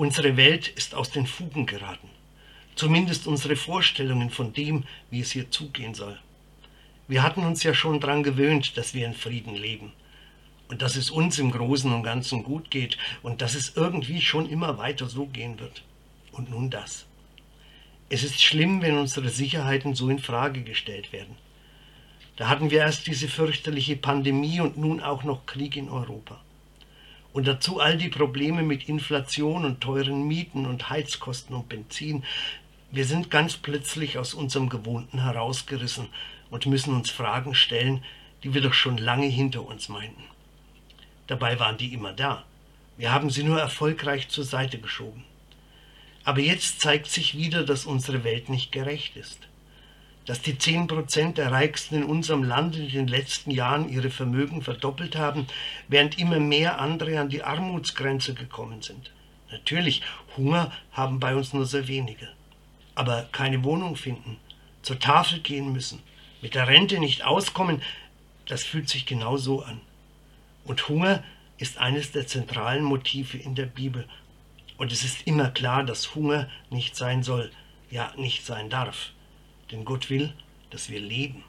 Unsere Welt ist aus den Fugen geraten. Zumindest unsere Vorstellungen von dem, wie es hier zugehen soll. Wir hatten uns ja schon daran gewöhnt, dass wir in Frieden leben und dass es uns im Großen und Ganzen gut geht und dass es irgendwie schon immer weiter so gehen wird. Und nun das. Es ist schlimm, wenn unsere Sicherheiten so in Frage gestellt werden. Da hatten wir erst diese fürchterliche Pandemie und nun auch noch Krieg in Europa. Und dazu all die Probleme mit Inflation und teuren Mieten und Heizkosten und Benzin. Wir sind ganz plötzlich aus unserem Gewohnten herausgerissen und müssen uns Fragen stellen, die wir doch schon lange hinter uns meinten. Dabei waren die immer da. Wir haben sie nur erfolgreich zur Seite geschoben. Aber jetzt zeigt sich wieder, dass unsere Welt nicht gerecht ist. Dass die 10% der Reichsten in unserem Land in den letzten Jahren ihre Vermögen verdoppelt haben, während immer mehr andere an die Armutsgrenze gekommen sind. Natürlich, Hunger haben bei uns nur sehr wenige. Aber keine Wohnung finden, zur Tafel gehen müssen, mit der Rente nicht auskommen, das fühlt sich genau so an. Und Hunger ist eines der zentralen Motive in der Bibel. Und es ist immer klar, dass Hunger nicht sein soll, ja nicht sein darf. Denn Gott will, dass wir leben.